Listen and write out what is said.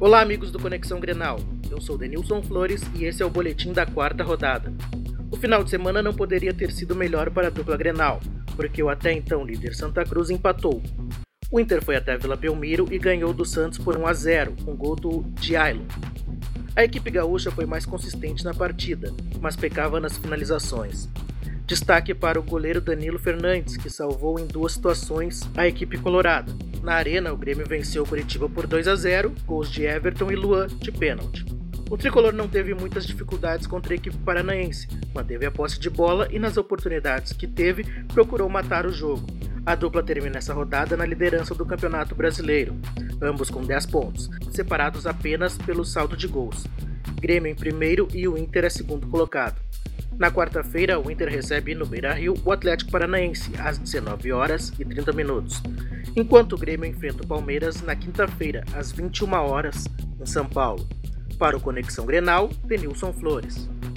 Olá, amigos do Conexão Grenal. Eu sou Denilson Flores e esse é o boletim da quarta rodada. O final de semana não poderia ter sido melhor para a dupla Grenal, porque o até então líder Santa Cruz empatou. O Inter foi até Vila Belmiro e ganhou do Santos por 1 a 0, com gol do Diailo. A equipe gaúcha foi mais consistente na partida, mas pecava nas finalizações. Destaque para o goleiro Danilo Fernandes, que salvou em duas situações a equipe colorada. Na Arena, o Grêmio venceu o Curitiba por 2 a 0, gols de Everton e Luan de pênalti. O tricolor não teve muitas dificuldades contra a equipe paranaense, manteve a posse de bola e, nas oportunidades que teve, procurou matar o jogo. A dupla termina essa rodada na liderança do Campeonato Brasileiro, ambos com 10 pontos, separados apenas pelo saldo de gols. Grêmio em primeiro e o Inter é segundo colocado. Na quarta-feira, o Inter recebe no Beira-Rio o Atlético Paranaense às 19 horas e 30 minutos, enquanto o Grêmio enfrenta o Palmeiras na quinta-feira às 21 horas em São Paulo. Para o Conexão Grenal, Denilson Flores.